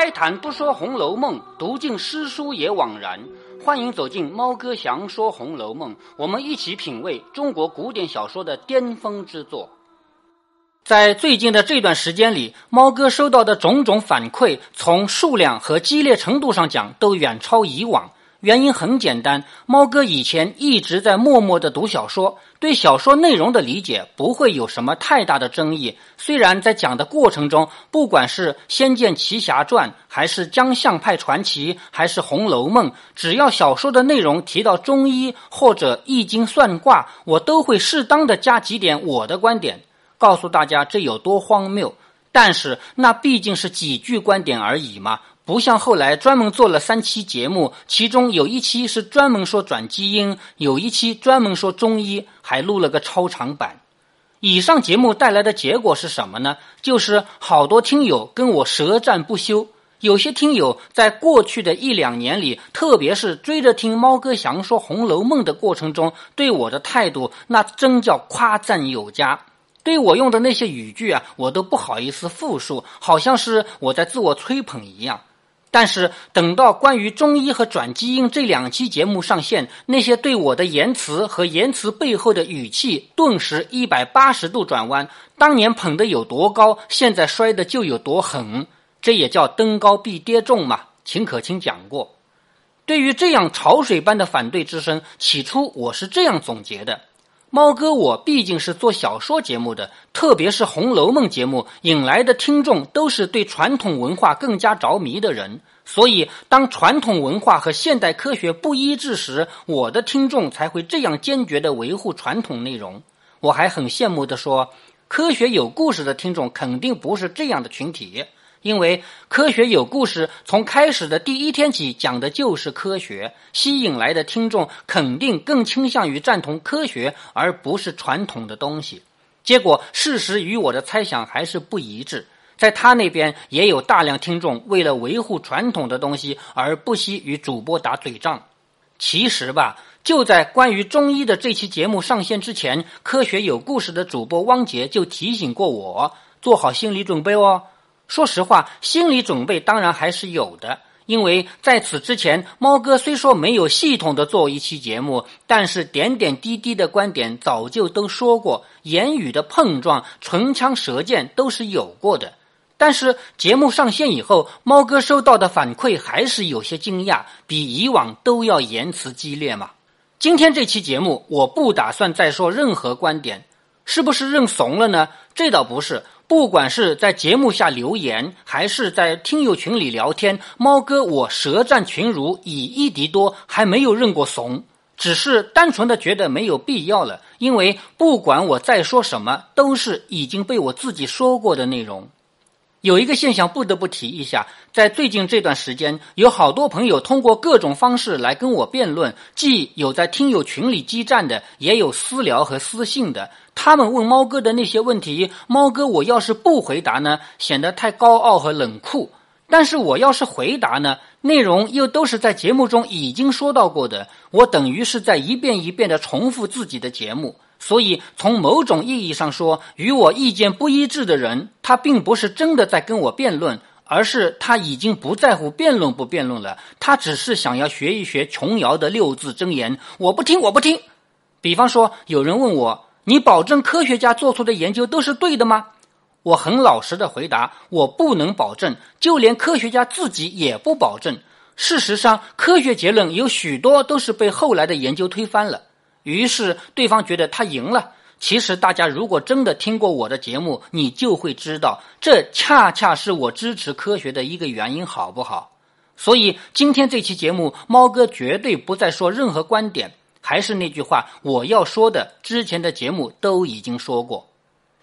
开坛不说《红楼梦》，读尽诗书也枉然。欢迎走进猫哥祥说《红楼梦》，我们一起品味中国古典小说的巅峰之作。在最近的这段时间里，猫哥收到的种种反馈，从数量和激烈程度上讲，都远超以往。原因很简单，猫哥以前一直在默默的读小说，对小说内容的理解不会有什么太大的争议。虽然在讲的过程中，不管是《仙剑奇侠传》，还是《江相派传奇》，还是《红楼梦》，只要小说的内容提到中医或者易经算卦，我都会适当的加几点我的观点，告诉大家这有多荒谬。但是那毕竟是几句观点而已嘛。不像后来专门做了三期节目，其中有一期是专门说转基因，有一期专门说中医，还录了个超长版。以上节目带来的结果是什么呢？就是好多听友跟我舌战不休。有些听友在过去的一两年里，特别是追着听猫哥祥说《红楼梦》的过程中，对我的态度那真叫夸赞有加。对我用的那些语句啊，我都不好意思复述，好像是我在自我吹捧一样。但是等到关于中医和转基因这两期节目上线，那些对我的言辞和言辞背后的语气，顿时一百八十度转弯。当年捧得有多高，现在摔的就有多狠。这也叫登高必跌重嘛。秦可卿讲过。对于这样潮水般的反对之声，起初我是这样总结的。猫哥，我毕竟是做小说节目的，特别是《红楼梦》节目引来的听众都是对传统文化更加着迷的人，所以当传统文化和现代科学不一致时，我的听众才会这样坚决的维护传统内容。我还很羡慕的说，科学有故事的听众肯定不是这样的群体。因为科学有故事，从开始的第一天起讲的就是科学，吸引来的听众肯定更倾向于赞同科学，而不是传统的东西。结果事实与我的猜想还是不一致，在他那边也有大量听众为了维护传统的东西而不惜与主播打嘴仗。其实吧，就在关于中医的这期节目上线之前，科学有故事的主播汪杰就提醒过我，做好心理准备哦。说实话，心理准备当然还是有的，因为在此之前，猫哥虽说没有系统的做一期节目，但是点点滴滴的观点早就都说过，言语的碰撞、唇枪舌剑都是有过的。但是节目上线以后，猫哥收到的反馈还是有些惊讶，比以往都要言辞激烈嘛。今天这期节目，我不打算再说任何观点，是不是认怂了呢？这倒不是。不管是在节目下留言，还是在听友群里聊天，猫哥我舌战群儒，以一敌多，还没有认过怂，只是单纯的觉得没有必要了。因为不管我再说什么，都是已经被我自己说过的内容。有一个现象不得不提一下，在最近这段时间，有好多朋友通过各种方式来跟我辩论，既有在听友群里激战的，也有私聊和私信的。他们问猫哥的那些问题，猫哥我要是不回答呢，显得太高傲和冷酷；但是我要是回答呢，内容又都是在节目中已经说到过的，我等于是在一遍一遍的重复自己的节目。所以，从某种意义上说，与我意见不一致的人，他并不是真的在跟我辩论，而是他已经不在乎辩论不辩论了，他只是想要学一学琼瑶的六字真言：“我不听，我不听。”比方说，有人问我：“你保证科学家做出的研究都是对的吗？”我很老实的回答：“我不能保证，就连科学家自己也不保证。事实上，科学结论有许多都是被后来的研究推翻了。”于是对方觉得他赢了。其实大家如果真的听过我的节目，你就会知道，这恰恰是我支持科学的一个原因，好不好？所以今天这期节目，猫哥绝对不再说任何观点。还是那句话，我要说的，之前的节目都已经说过。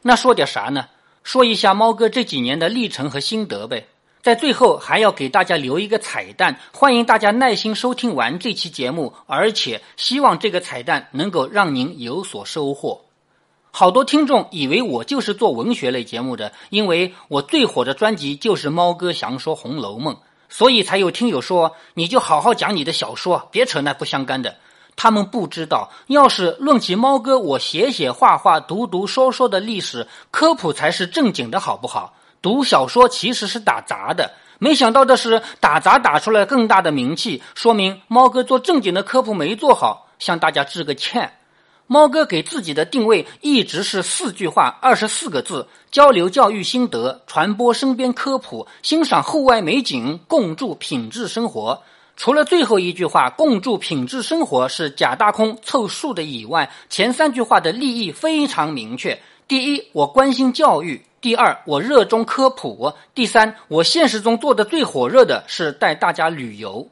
那说点啥呢？说一下猫哥这几年的历程和心得呗。在最后还要给大家留一个彩蛋，欢迎大家耐心收听完这期节目，而且希望这个彩蛋能够让您有所收获。好多听众以为我就是做文学类节目的，因为我最火的专辑就是猫哥详说《红楼梦》，所以才有听友说你就好好讲你的小说，别扯那不相干的。他们不知道，要是论起猫哥我写写画画、读读说说的历史科普，才是正经的，好不好？读小说其实是打杂的，没想到的是，打杂打出来更大的名气，说明猫哥做正经的科普没做好，向大家致个歉。猫哥给自己的定位一直是四句话，二十四个字：交流教育心得，传播身边科普，欣赏户外美景，共筑品质生活。除了最后一句话“共筑品质生活”是假大空凑数的以外，前三句话的立意非常明确。第一，我关心教育。第二，我热衷科普；第三，我现实中做的最火热的是带大家旅游。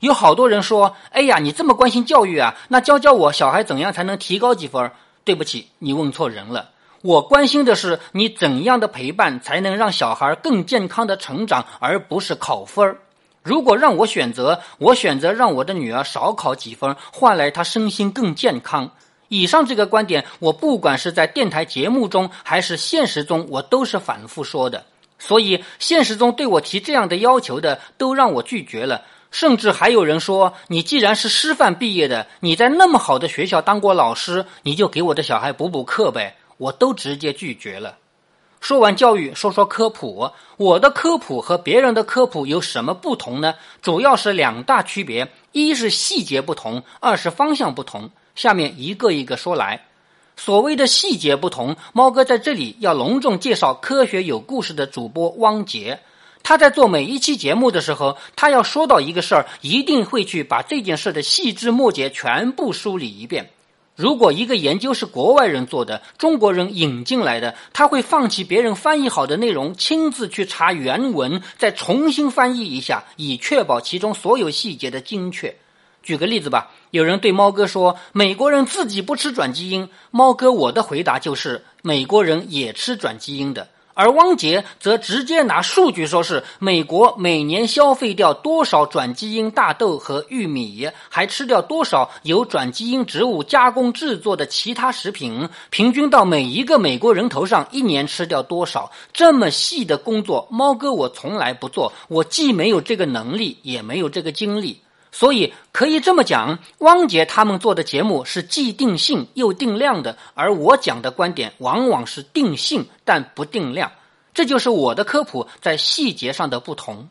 有好多人说：“哎呀，你这么关心教育啊？那教教我小孩怎样才能提高几分？”对不起，你问错人了。我关心的是你怎样的陪伴才能让小孩更健康的成长，而不是考分如果让我选择，我选择让我的女儿少考几分，换来她身心更健康。以上这个观点，我不管是在电台节目中，还是现实中，我都是反复说的。所以，现实中对我提这样的要求的，都让我拒绝了。甚至还有人说：“你既然是师范毕业的，你在那么好的学校当过老师，你就给我的小孩补补课呗。”我都直接拒绝了。说完教育，说说科普。我的科普和别人的科普有什么不同呢？主要是两大区别：一是细节不同，二是方向不同。下面一个一个说来，所谓的细节不同，猫哥在这里要隆重介绍科学有故事的主播汪杰。他在做每一期节目的时候，他要说到一个事儿，一定会去把这件事的细枝末节全部梳理一遍。如果一个研究是国外人做的，中国人引进来的，他会放弃别人翻译好的内容，亲自去查原文，再重新翻译一下，以确保其中所有细节的精确。举个例子吧，有人对猫哥说：“美国人自己不吃转基因。”猫哥，我的回答就是：“美国人也吃转基因的。”而汪杰则直接拿数据说是美国每年消费掉多少转基因大豆和玉米，还吃掉多少由转基因植物加工制作的其他食品，平均到每一个美国人头上一年吃掉多少？这么细的工作，猫哥我从来不做，我既没有这个能力，也没有这个精力。所以可以这么讲，汪杰他们做的节目是既定性又定量的，而我讲的观点往往是定性但不定量。这就是我的科普在细节上的不同。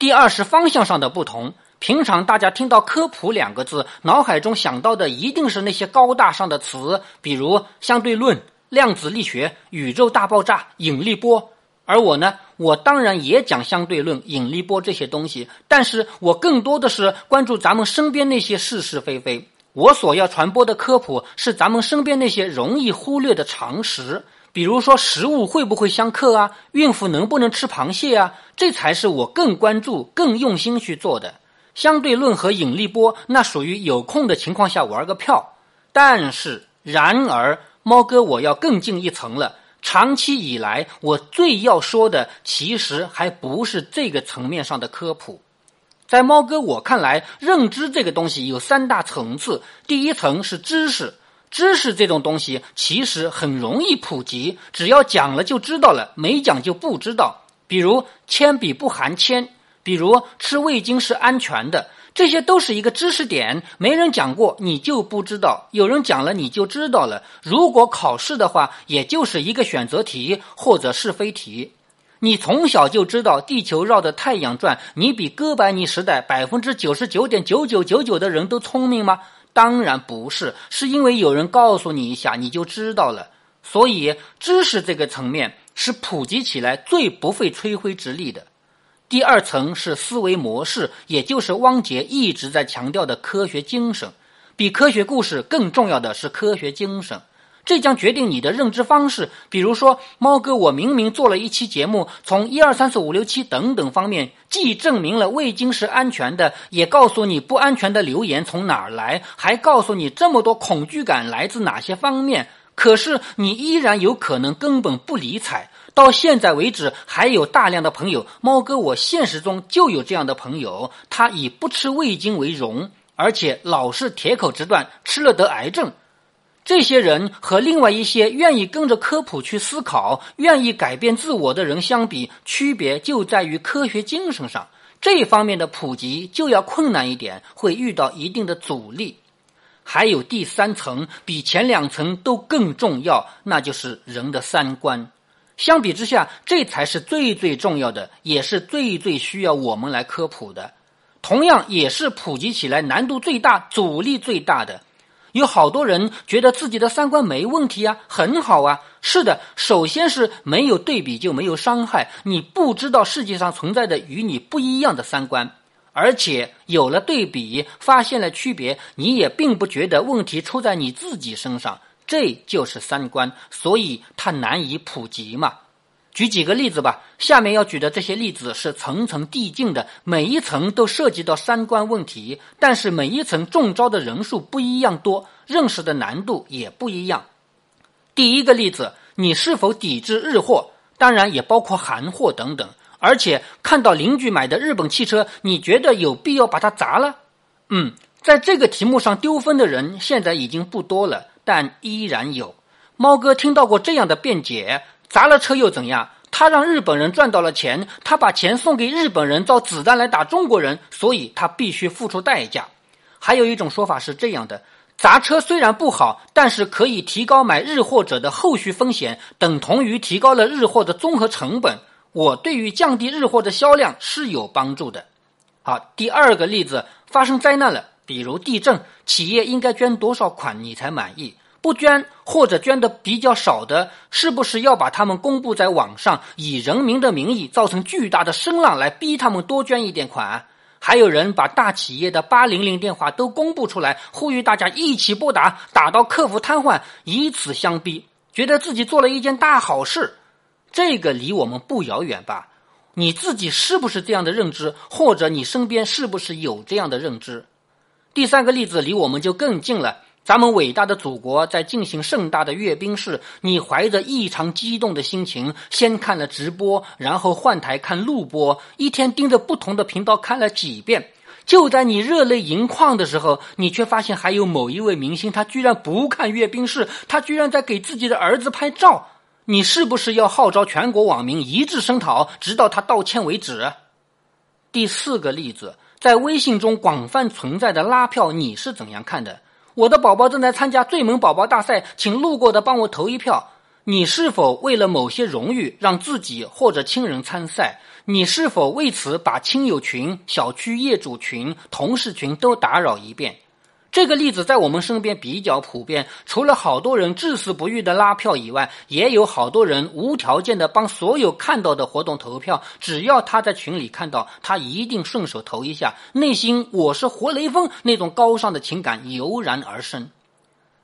第二是方向上的不同。平常大家听到“科普”两个字，脑海中想到的一定是那些高大上的词，比如相对论、量子力学、宇宙大爆炸、引力波。而我呢，我当然也讲相对论、引力波这些东西，但是我更多的是关注咱们身边那些是是非非。我所要传播的科普是咱们身边那些容易忽略的常识，比如说食物会不会相克啊，孕妇能不能吃螃蟹啊，这才是我更关注、更用心去做的。相对论和引力波那属于有空的情况下玩个票，但是然而，猫哥我要更进一层了。长期以来，我最要说的其实还不是这个层面上的科普。在猫哥我看来，认知这个东西有三大层次。第一层是知识，知识这种东西其实很容易普及，只要讲了就知道了，没讲就不知道。比如铅笔不含铅，比如吃味精是安全的。这些都是一个知识点，没人讲过，你就不知道；有人讲了，你就知道了。如果考试的话，也就是一个选择题或者是非题。你从小就知道地球绕着太阳转，你比哥白尼时代百分之九十九点九九九九的人都聪明吗？当然不是，是因为有人告诉你一下，你就知道了。所以，知识这个层面是普及起来最不费吹灰之力的。第二层是思维模式，也就是汪杰一直在强调的科学精神。比科学故事更重要的是科学精神，这将决定你的认知方式。比如说，猫哥，我明明做了一期节目，从一二三四五六七等等方面，既证明了味精是安全的，也告诉你不安全的留言从哪儿来，还告诉你这么多恐惧感来自哪些方面。可是你依然有可能根本不理睬。到现在为止，还有大量的朋友，猫哥，我现实中就有这样的朋友，他以不吃味精为荣，而且老是铁口直断，吃了得癌症。这些人和另外一些愿意跟着科普去思考、愿意改变自我的人相比，区别就在于科学精神上。这方面的普及就要困难一点，会遇到一定的阻力。还有第三层，比前两层都更重要，那就是人的三观。相比之下，这才是最最重要的，也是最最需要我们来科普的。同样，也是普及起来难度最大、阻力最大的。有好多人觉得自己的三观没问题啊，很好啊。是的，首先是没有对比就没有伤害，你不知道世界上存在的与你不一样的三观，而且有了对比，发现了区别，你也并不觉得问题出在你自己身上，这就是三观，所以它难以普及嘛。举几个例子吧。下面要举的这些例子是层层递进的，每一层都涉及到三观问题，但是每一层中招的人数不一样多，认识的难度也不一样。第一个例子，你是否抵制日货？当然也包括韩货等等。而且看到邻居买的日本汽车，你觉得有必要把它砸了？嗯，在这个题目上丢分的人现在已经不多了，但依然有。猫哥听到过这样的辩解。砸了车又怎样？他让日本人赚到了钱，他把钱送给日本人造子弹来打中国人，所以他必须付出代价。还有一种说法是这样的：砸车虽然不好，但是可以提高买日货者的后续风险，等同于提高了日货的综合成本。我对于降低日货的销量是有帮助的。好，第二个例子，发生灾难了，比如地震，企业应该捐多少款你才满意？不捐或者捐的比较少的，是不是要把他们公布在网上，以人民的名义造成巨大的声浪，来逼他们多捐一点款？还有人把大企业的八零零电话都公布出来，呼吁大家一起拨打，打到客服瘫痪，以此相逼，觉得自己做了一件大好事。这个离我们不遥远吧？你自己是不是这样的认知？或者你身边是不是有这样的认知？第三个例子离我们就更近了。咱们伟大的祖国在进行盛大的阅兵式，你怀着异常激动的心情，先看了直播，然后换台看录播，一天盯着不同的频道看了几遍。就在你热泪盈眶的时候，你却发现还有某一位明星，他居然不看阅兵式，他居然在给自己的儿子拍照。你是不是要号召全国网民一致声讨，直到他道歉为止？第四个例子，在微信中广泛存在的拉票，你是怎样看的？我的宝宝正在参加最萌宝宝大赛，请路过的帮我投一票。你是否为了某些荣誉让自己或者亲人参赛？你是否为此把亲友群、小区业主群、同事群都打扰一遍？这个例子在我们身边比较普遍，除了好多人至死不渝的拉票以外，也有好多人无条件的帮所有看到的活动投票。只要他在群里看到，他一定顺手投一下，内心我是活雷锋那种高尚的情感油然而生。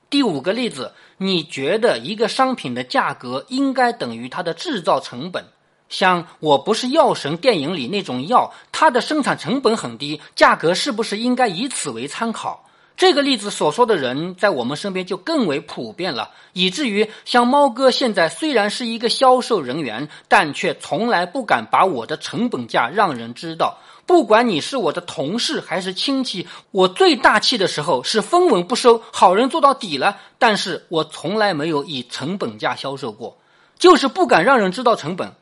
第五个例子，你觉得一个商品的价格应该等于它的制造成本？像《我不是药神》电影里那种药，它的生产成本很低，价格是不是应该以此为参考？这个例子所说的人，在我们身边就更为普遍了，以至于像猫哥现在虽然是一个销售人员，但却从来不敢把我的成本价让人知道。不管你是我的同事还是亲戚，我最大气的时候是分文不收，好人做到底了。但是我从来没有以成本价销售过，就是不敢让人知道成本。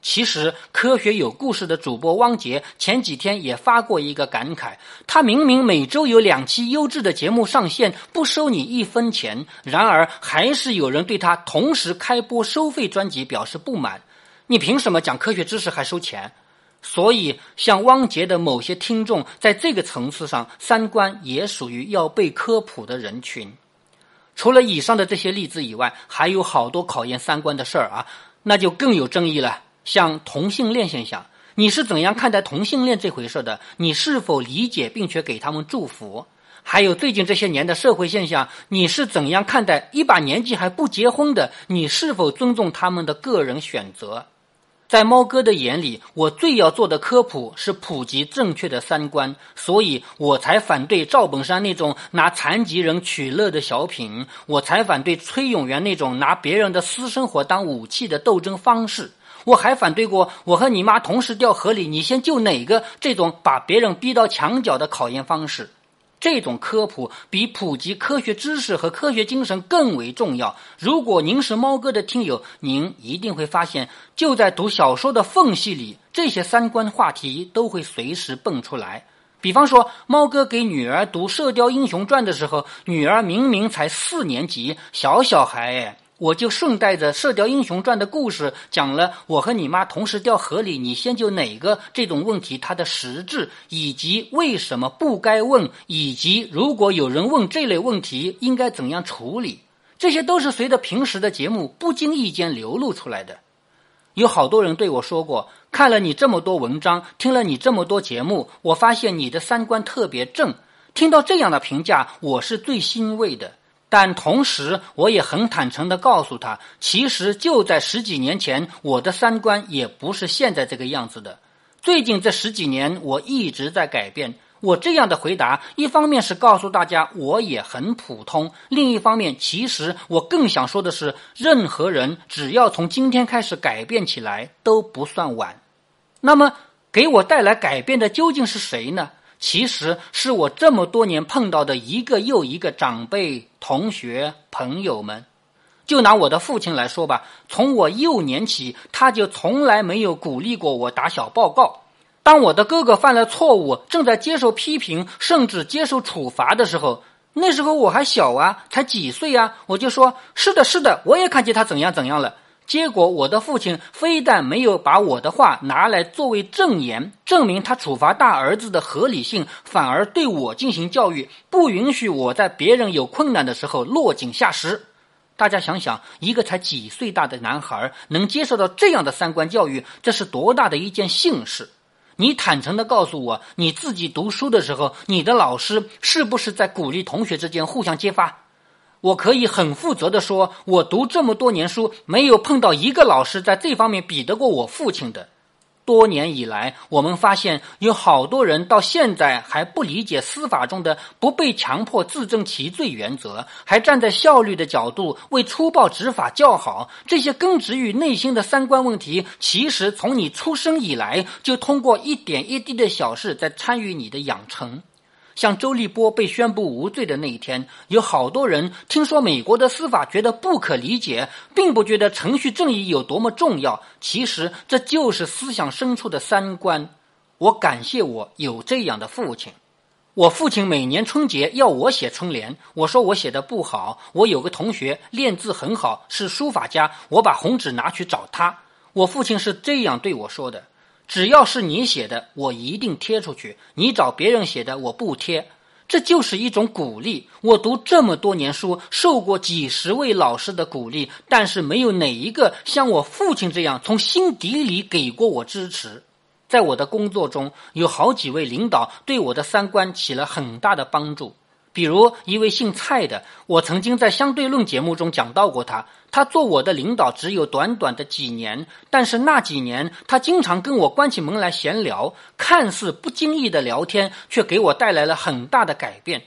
其实，科学有故事的主播汪杰前几天也发过一个感慨：他明明每周有两期优质的节目上线，不收你一分钱，然而还是有人对他同时开播收费专辑表示不满。你凭什么讲科学知识还收钱？所以，像汪杰的某些听众，在这个层次上，三观也属于要被科普的人群。除了以上的这些例子以外，还有好多考验三观的事儿啊，那就更有争议了。像同性恋现象，你是怎样看待同性恋这回事的？你是否理解并且给他们祝福？还有最近这些年的社会现象，你是怎样看待一把年纪还不结婚的？你是否尊重他们的个人选择？在猫哥的眼里，我最要做的科普是普及正确的三观，所以我才反对赵本山那种拿残疾人取乐的小品，我才反对崔永元那种拿别人的私生活当武器的斗争方式。我还反对过我和你妈同时掉河里，你先救哪个？这种把别人逼到墙角的考验方式，这种科普比普及科学知识和科学精神更为重要。如果您是猫哥的听友，您一定会发现，就在读小说的缝隙里，这些三观话题都会随时蹦出来。比方说，猫哥给女儿读《射雕英雄传》的时候，女儿明明才四年级，小小孩哎。我就顺带着《射雕英雄传》的故事讲了我和你妈同时掉河里，你先救哪个这种问题它的实质，以及为什么不该问，以及如果有人问这类问题应该怎样处理，这些都是随着平时的节目不经意间流露出来的。有好多人对我说过，看了你这么多文章，听了你这么多节目，我发现你的三观特别正。听到这样的评价，我是最欣慰的。但同时，我也很坦诚地告诉他，其实就在十几年前，我的三观也不是现在这个样子的。最近这十几年，我一直在改变。我这样的回答，一方面是告诉大家我也很普通，另一方面，其实我更想说的是，任何人只要从今天开始改变起来都不算晚。那么，给我带来改变的究竟是谁呢？其实是我这么多年碰到的一个又一个长辈、同学、朋友们。就拿我的父亲来说吧，从我幼年起，他就从来没有鼓励过我打小报告。当我的哥哥犯了错误，正在接受批评，甚至接受处罚的时候，那时候我还小啊，才几岁啊，我就说：“是的，是的，我也看见他怎样怎样了。”结果我的父亲非但没有把我的话拿来作为证言，证明他处罚大儿子的合理性，反而对我进行教育，不允许我在别人有困难的时候落井下石。大家想想，一个才几岁大的男孩能接受到这样的三观教育，这是多大的一件幸事！你坦诚的告诉我，你自己读书的时候，你的老师是不是在鼓励同学之间互相揭发？我可以很负责的说，我读这么多年书，没有碰到一个老师在这方面比得过我父亲的。多年以来，我们发现有好多人到现在还不理解司法中的不被强迫自证其罪原则，还站在效率的角度为粗暴执法叫好。这些根植于内心的三观问题，其实从你出生以来就通过一点一滴的小事在参与你的养成。像周立波被宣布无罪的那一天，有好多人听说美国的司法觉得不可理解，并不觉得程序正义有多么重要。其实这就是思想深处的三观。我感谢我有这样的父亲。我父亲每年春节要我写春联，我说我写的不好。我有个同学练字很好，是书法家，我把红纸拿去找他。我父亲是这样对我说的。只要是你写的，我一定贴出去。你找别人写的，我不贴。这就是一种鼓励。我读这么多年书，受过几十位老师的鼓励，但是没有哪一个像我父亲这样从心底里给过我支持。在我的工作中，有好几位领导对我的三观起了很大的帮助。比如一位姓蔡的，我曾经在相对论节目中讲到过他。他做我的领导只有短短的几年，但是那几年他经常跟我关起门来闲聊，看似不经意的聊天，却给我带来了很大的改变。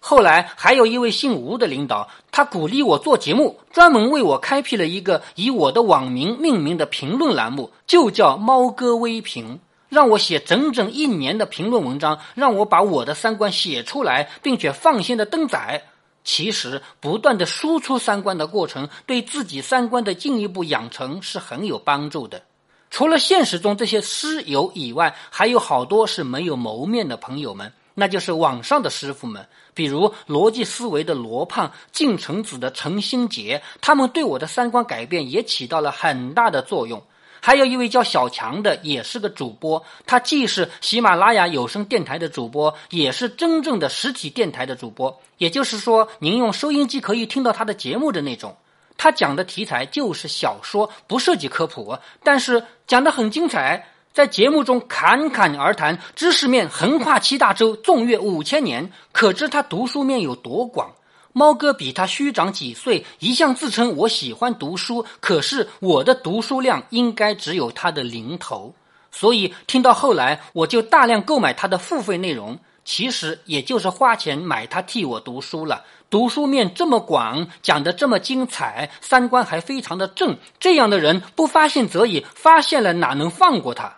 后来还有一位姓吴的领导，他鼓励我做节目，专门为我开辟了一个以我的网名命名的评论栏目，就叫“猫哥微评”。让我写整整一年的评论文章，让我把我的三观写出来，并且放心的登载。其实，不断的输出三观的过程，对自己三观的进一步养成是很有帮助的。除了现实中这些师友以外，还有好多是没有谋面的朋友们，那就是网上的师傅们，比如逻辑思维的罗胖、晋城子的陈新杰，他们对我的三观改变也起到了很大的作用。还有一位叫小强的，也是个主播。他既是喜马拉雅有声电台的主播，也是真正的实体电台的主播。也就是说，您用收音机可以听到他的节目的那种。他讲的题材就是小说，不涉及科普，但是讲的很精彩。在节目中侃侃而谈，知识面横跨七大洲，纵越五千年，可知他读书面有多广。猫哥比他虚长几岁，一向自称我喜欢读书，可是我的读书量应该只有他的零头，所以听到后来，我就大量购买他的付费内容，其实也就是花钱买他替我读书了。读书面这么广，讲的这么精彩，三观还非常的正，这样的人不发现则已，发现了哪能放过他？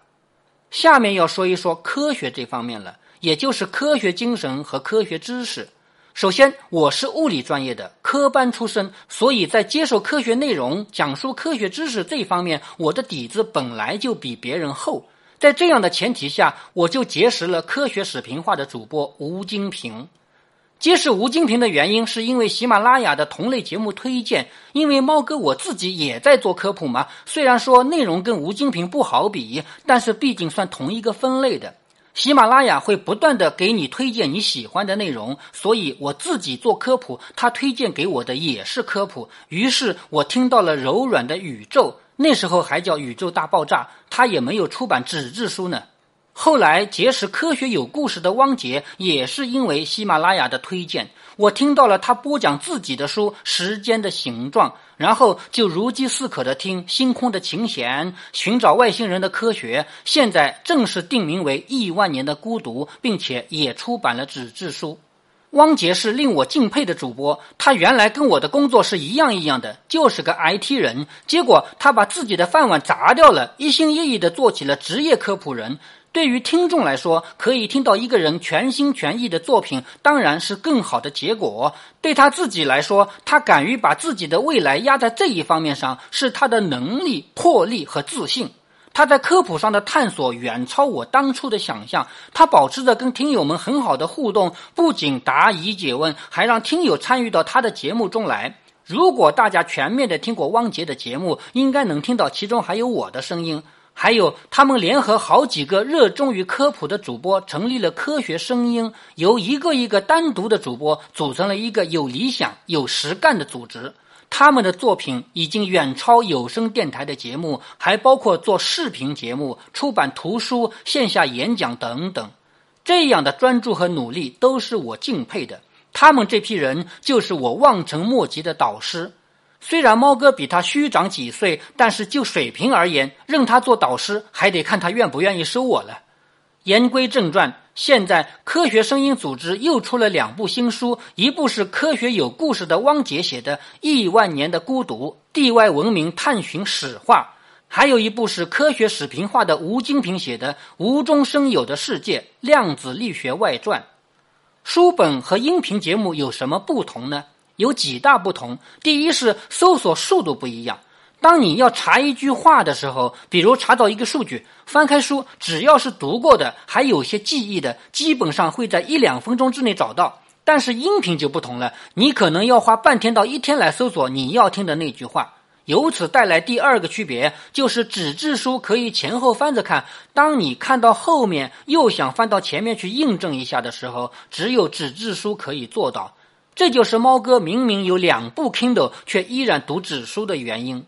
下面要说一说科学这方面了，也就是科学精神和科学知识。首先，我是物理专业的科班出身，所以在接受科学内容、讲述科学知识这方面，我的底子本来就比别人厚。在这样的前提下，我就结识了科学史频化的主播吴金平。结识吴金平的原因，是因为喜马拉雅的同类节目推荐。因为猫哥我自己也在做科普嘛，虽然说内容跟吴金平不好比，但是毕竟算同一个分类的。喜马拉雅会不断的给你推荐你喜欢的内容，所以我自己做科普，他推荐给我的也是科普。于是我听到了柔软的宇宙，那时候还叫宇宙大爆炸，他也没有出版纸质书呢。后来结识科学有故事的汪杰，也是因为喜马拉雅的推荐，我听到了他播讲自己的书《时间的形状》，然后就如饥似渴的听《星空的琴弦》，寻找外星人的科学，现在正式定名为《亿万年的孤独》，并且也出版了纸质书。汪杰是令我敬佩的主播，他原来跟我的工作是一样一样的，就是个 IT 人，结果他把自己的饭碗砸掉了，一心一意地做起了职业科普人。对于听众来说，可以听到一个人全心全意的作品，当然是更好的结果。对他自己来说，他敢于把自己的未来压在这一方面上，是他的能力、魄力和自信。他在科普上的探索远超我当初的想象。他保持着跟听友们很好的互动，不仅答疑解问，还让听友参与到他的节目中来。如果大家全面的听过汪杰的节目，应该能听到其中还有我的声音。还有，他们联合好几个热衷于科普的主播，成立了科学声音，由一个一个单独的主播组成了一个有理想、有实干的组织。他们的作品已经远超有声电台的节目，还包括做视频节目、出版图书、线下演讲等等。这样的专注和努力都是我敬佩的。他们这批人就是我望尘莫及的导师。虽然猫哥比他虚长几岁，但是就水平而言，认他做导师还得看他愿不愿意收我了。言归正传，现在科学声音组织又出了两部新书，一部是科学有故事的汪杰写的《亿万年的孤独：地外文明探寻史话》，还有一部是科学史评化的吴金平写的《无中生有的世界：量子力学外传》。书本和音频节目有什么不同呢？有几大不同。第一是搜索速度不一样。当你要查一句话的时候，比如查到一个数据，翻开书，只要是读过的，还有些记忆的，基本上会在一两分钟之内找到。但是音频就不同了，你可能要花半天到一天来搜索你要听的那句话。由此带来第二个区别，就是纸质书可以前后翻着看。当你看到后面又想翻到前面去印证一下的时候，只有纸质书可以做到。这就是猫哥明明有两部 Kindle 却依然读纸书的原因。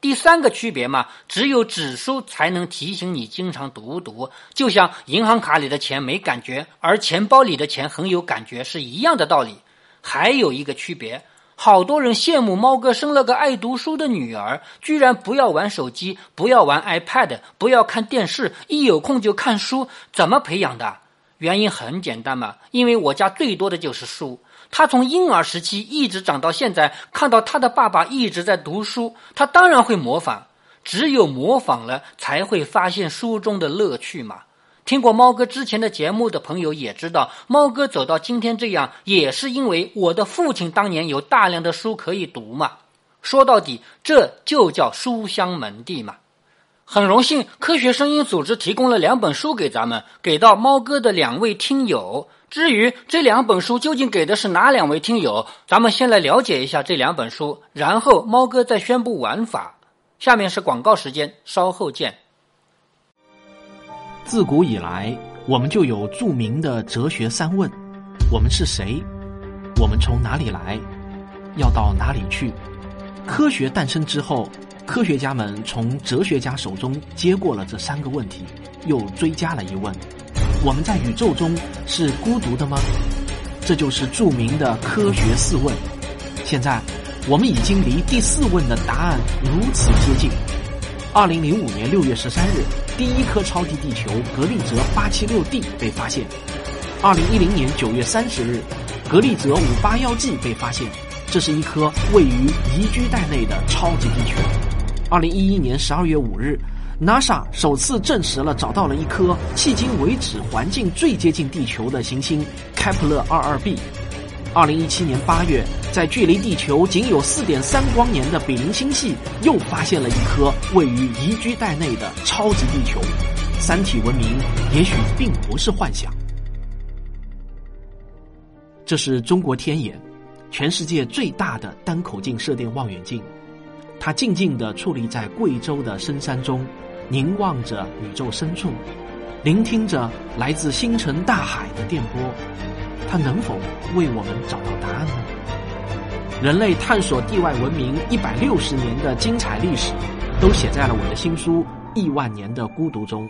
第三个区别嘛，只有纸书才能提醒你经常读读，就像银行卡里的钱没感觉，而钱包里的钱很有感觉是一样的道理。还有一个区别，好多人羡慕猫哥生了个爱读书的女儿，居然不要玩手机，不要玩 iPad，不要看电视，一有空就看书，怎么培养的？原因很简单嘛，因为我家最多的就是书。他从婴儿时期一直长到现在，看到他的爸爸一直在读书，他当然会模仿。只有模仿了，才会发现书中的乐趣嘛。听过猫哥之前的节目的朋友也知道，猫哥走到今天这样，也是因为我的父亲当年有大量的书可以读嘛。说到底，这就叫书香门第嘛。很荣幸，科学声音组织提供了两本书给咱们，给到猫哥的两位听友。至于这两本书究竟给的是哪两位听友，咱们先来了解一下这两本书，然后猫哥再宣布玩法。下面是广告时间，稍后见。自古以来，我们就有著名的哲学三问：我们是谁？我们从哪里来？要到哪里去？科学诞生之后。科学家们从哲学家手中接过了这三个问题，又追加了一问：我们在宇宙中是孤独的吗？这就是著名的科学四问。现在，我们已经离第四问的答案如此接近。二零零五年六月十三日，第一颗超级地球格利泽八七六 d 被发现；二零一零年九月三十日，格利泽五八幺 g 被发现。这是一颗位于宜居带内的超级地球。二零一一年十二月五日，NASA 首次证实了找到了一颗迄今为止环境最接近地球的行星开普勒二二 b。二零一七年八月，在距离地球仅有四点三光年的比邻星系又发现了一颗位于宜居带内的超级地球。三体文明也许并不是幻想。这是中国天眼，全世界最大的单口径射电望远镜。它静静地矗立在贵州的深山中，凝望着宇宙深处，聆听着来自星辰大海的电波。它能否为我们找到答案呢？人类探索地外文明一百六十年的精彩历史，都写在了我的新书《亿万年的孤独》中。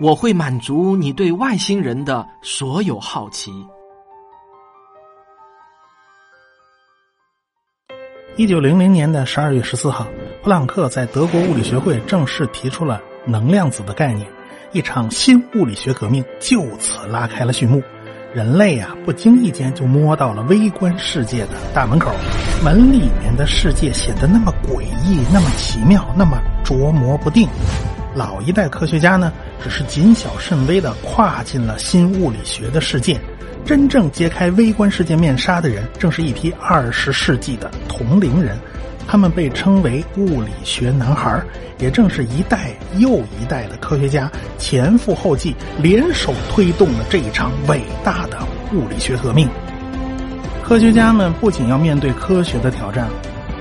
我会满足你对外星人的所有好奇。一九零零年的十二月十四号，普朗克在德国物理学会正式提出了能量子的概念，一场新物理学革命就此拉开了序幕。人类啊，不经意间就摸到了微观世界的大门口，门里面的世界显得那么诡异，那么奇妙，那么捉摸不定。老一代科学家呢，只是谨小慎微的跨进了新物理学的世界。真正揭开微观世界面纱的人，正是一批二十世纪的同龄人，他们被称为物理学男孩。也正是一代又一代的科学家前赴后继，联手推动了这一场伟大的物理学革命。科学家们不仅要面对科学的挑战，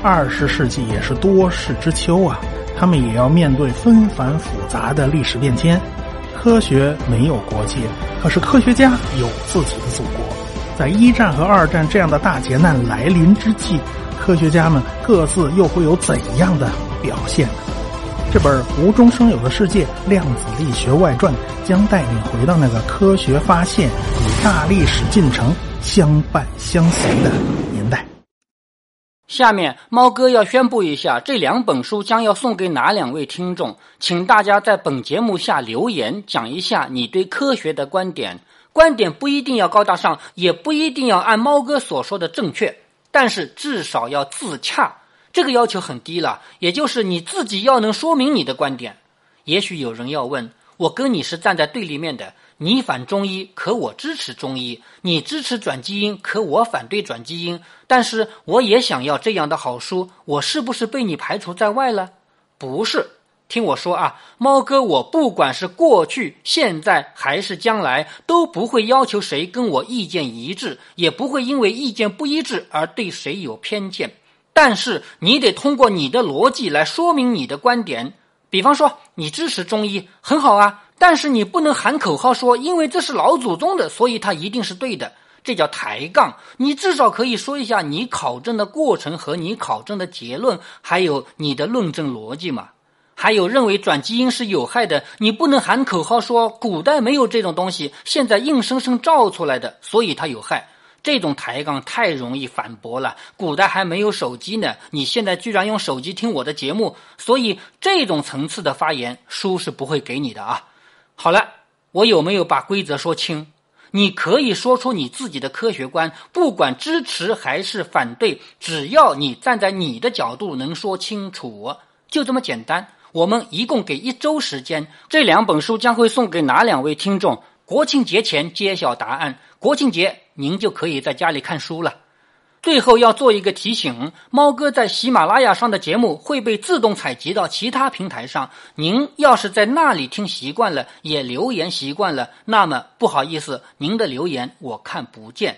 二十世纪也是多事之秋啊，他们也要面对纷繁复杂的历史变迁。科学没有国界，可是科学家有自己的祖国。在一战和二战这样的大劫难来临之际，科学家们各自又会有怎样的表现呢？这本《无中生有的世界：量子力学外传》将带你回到那个科学发现与大历史进程相伴相随的。下面，猫哥要宣布一下，这两本书将要送给哪两位听众，请大家在本节目下留言，讲一下你对科学的观点。观点不一定要高大上，也不一定要按猫哥所说的正确，但是至少要自洽。这个要求很低了，也就是你自己要能说明你的观点。也许有人要问，我跟你是站在对立面的。你反中医，可我支持中医；你支持转基因，可我反对转基因。但是我也想要这样的好书，我是不是被你排除在外了？不是，听我说啊，猫哥，我不管是过去、现在还是将来，都不会要求谁跟我意见一致，也不会因为意见不一致而对谁有偏见。但是你得通过你的逻辑来说明你的观点。比方说，你支持中医，很好啊。但是你不能喊口号说，因为这是老祖宗的，所以它一定是对的，这叫抬杠。你至少可以说一下你考证的过程和你考证的结论，还有你的论证逻辑嘛。还有认为转基因是有害的，你不能喊口号说古代没有这种东西，现在硬生生造出来的，所以它有害。这种抬杠太容易反驳了。古代还没有手机呢，你现在居然用手机听我的节目，所以这种层次的发言，书是不会给你的啊。好了，我有没有把规则说清？你可以说出你自己的科学观，不管支持还是反对，只要你站在你的角度能说清楚，就这么简单。我们一共给一周时间，这两本书将会送给哪两位听众？国庆节前揭晓答案，国庆节您就可以在家里看书了。最后要做一个提醒：猫哥在喜马拉雅上的节目会被自动采集到其他平台上。您要是在那里听习惯了，也留言习惯了，那么不好意思，您的留言我看不见。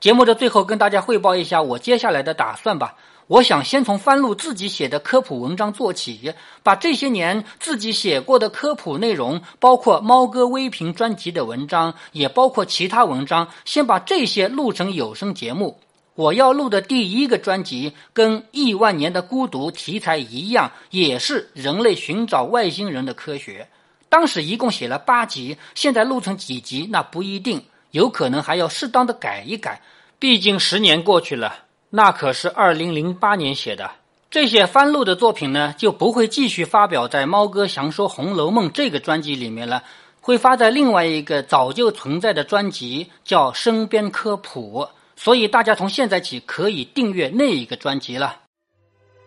节目的最后，跟大家汇报一下我接下来的打算吧。我想先从翻录自己写的科普文章做起，把这些年自己写过的科普内容，包括猫哥微评专辑的文章，也包括其他文章，先把这些录成有声节目。我要录的第一个专辑，跟《亿万年的孤独》题材一样，也是人类寻找外星人的科学。当时一共写了八集，现在录成几集那不一定，有可能还要适当的改一改，毕竟十年过去了。那可是二零零八年写的，这些翻录的作品呢，就不会继续发表在《猫哥详说红楼梦》这个专辑里面了，会发在另外一个早就存在的专辑，叫《身边科普》。所以大家从现在起可以订阅那一个专辑了。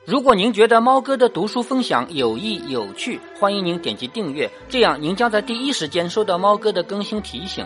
如果您觉得猫哥的读书分享有益有趣，欢迎您点击订阅，这样您将在第一时间收到猫哥的更新提醒。